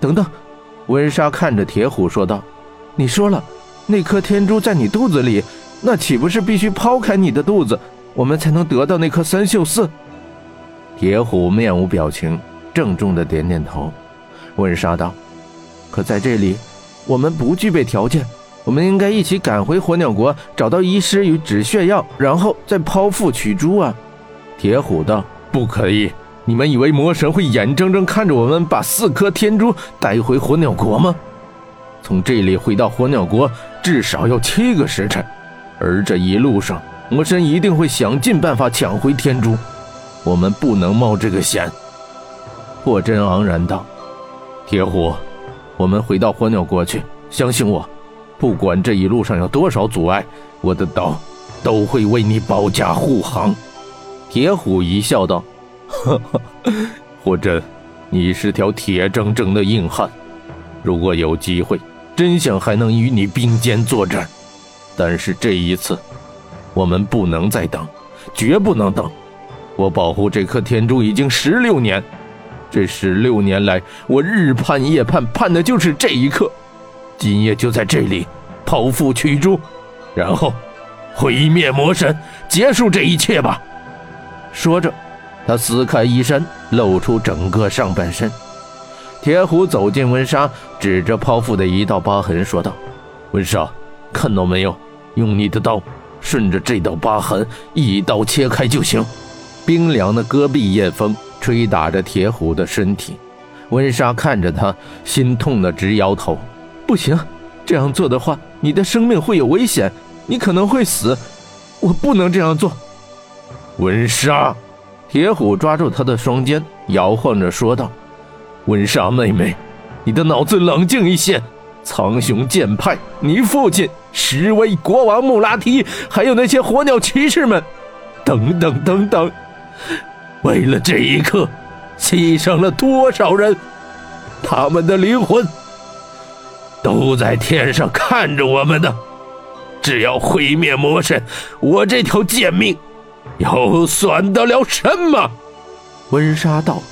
等等！温莎看着铁虎说道：“你说了，那颗天珠在你肚子里，那岂不是必须抛开你的肚子，我们才能得到那颗三秀四？”铁虎面无表情，郑重的点点头。温莎道：“可在这里，我们不具备条件。我们应该一起赶回火鸟国，找到医师与止血药，然后再剖腹取珠啊！”铁虎道：“不可以！你们以为魔神会眼睁睁看着我们把四颗天珠带回火鸟国吗？从这里回到火鸟国至少要七个时辰，而这一路上，魔神一定会想尽办法抢回天珠。我们不能冒这个险。”霍真昂然道。铁虎，我们回到火鸟国去。相信我，不管这一路上有多少阻碍，我的刀都会为你保驾护航。铁虎一笑道：“哈哈，霍真，你是条铁铮铮的硬汉。如果有机会，真想还能与你并肩作战。但是这一次，我们不能再等，绝不能等。我保护这颗天珠已经十六年。”这十六年来，我日盼夜盼，盼的就是这一刻。今夜就在这里剖腹取珠，然后毁灭魔神，结束这一切吧。说着，他撕开衣衫，露出整个上半身。铁虎走进温莎，指着剖腹的一道疤痕说道：“温莎，看到没有？用你的刀，顺着这道疤痕一刀切开就行。”冰凉的戈壁夜风。吹打着铁虎的身体，温莎看着他，心痛的直摇头。不行，这样做的话，你的生命会有危险，你可能会死。我不能这样做。温莎，铁虎抓住他的双肩，摇晃着说道：“温莎妹妹，你的脑子冷静一些。苍穹剑派，你父亲十威国王穆拉提，还有那些火鸟骑士们，等等等等。”为了这一刻，牺牲了多少人？他们的灵魂都在天上看着我们呢。只要毁灭魔神，我这条贱命又算得了什么？温莎道：“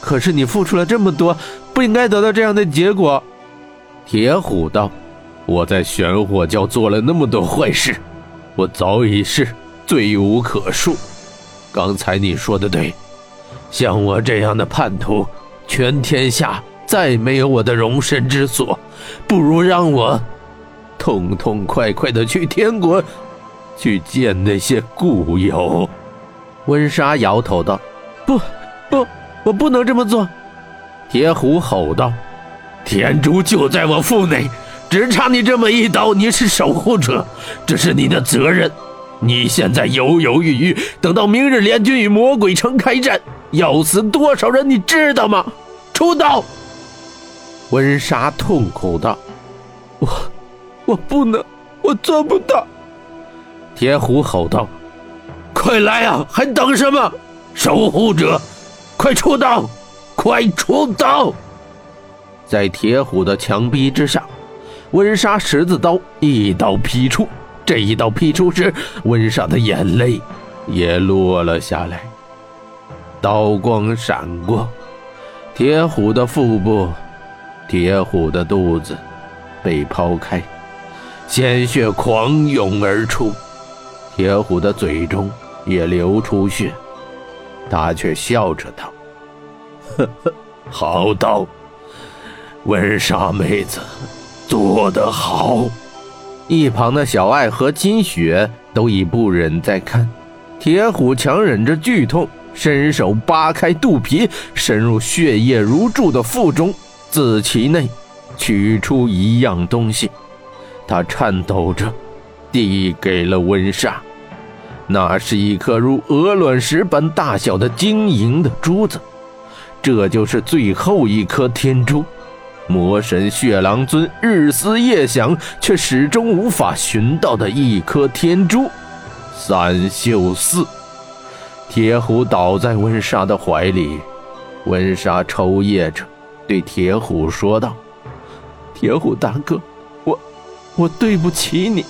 可是你付出了这么多，不应该得到这样的结果。”铁虎道：“我在玄火教做了那么多坏事，我早已是罪无可恕。”刚才你说的对，像我这样的叛徒，全天下再没有我的容身之所，不如让我痛痛快快的去天国，去见那些故友。温莎摇头道：“不，不，我不能这么做。”铁虎吼道：“天珠就在我腹内，只差你这么一刀。你是守护者，这是你的责任。”你现在犹犹豫豫，等到明日联军与魔鬼城开战，要死多少人，你知道吗？出刀！温莎痛苦道：“我，我不能，我做不到。”铁虎吼道：“快来啊！还等什么？守护者，快出刀！快出刀！”在铁虎的强逼之下，温莎十字刀一刀劈出。这一刀劈出时，温莎的眼泪也落了下来。刀光闪过，铁虎的腹部、铁虎的肚子被抛开，鲜血狂涌而出，铁虎的嘴中也流出血。他却笑着道：“呵呵，好刀，温莎妹子，做得好。”一旁的小爱和金雪都已不忍再看，铁虎强忍着剧痛，伸手扒开肚皮，深入血液如注的腹中，自其内取出一样东西。他颤抖着递给了温莎，那是一颗如鹅卵石般大小的晶莹的珠子，这就是最后一颗天珠。魔神血狼尊日思夜想，却始终无法寻到的一颗天珠——三秀四。铁虎倒在温莎的怀里，温莎抽噎着，对铁虎说道：“铁虎大哥，我，我对不起你。”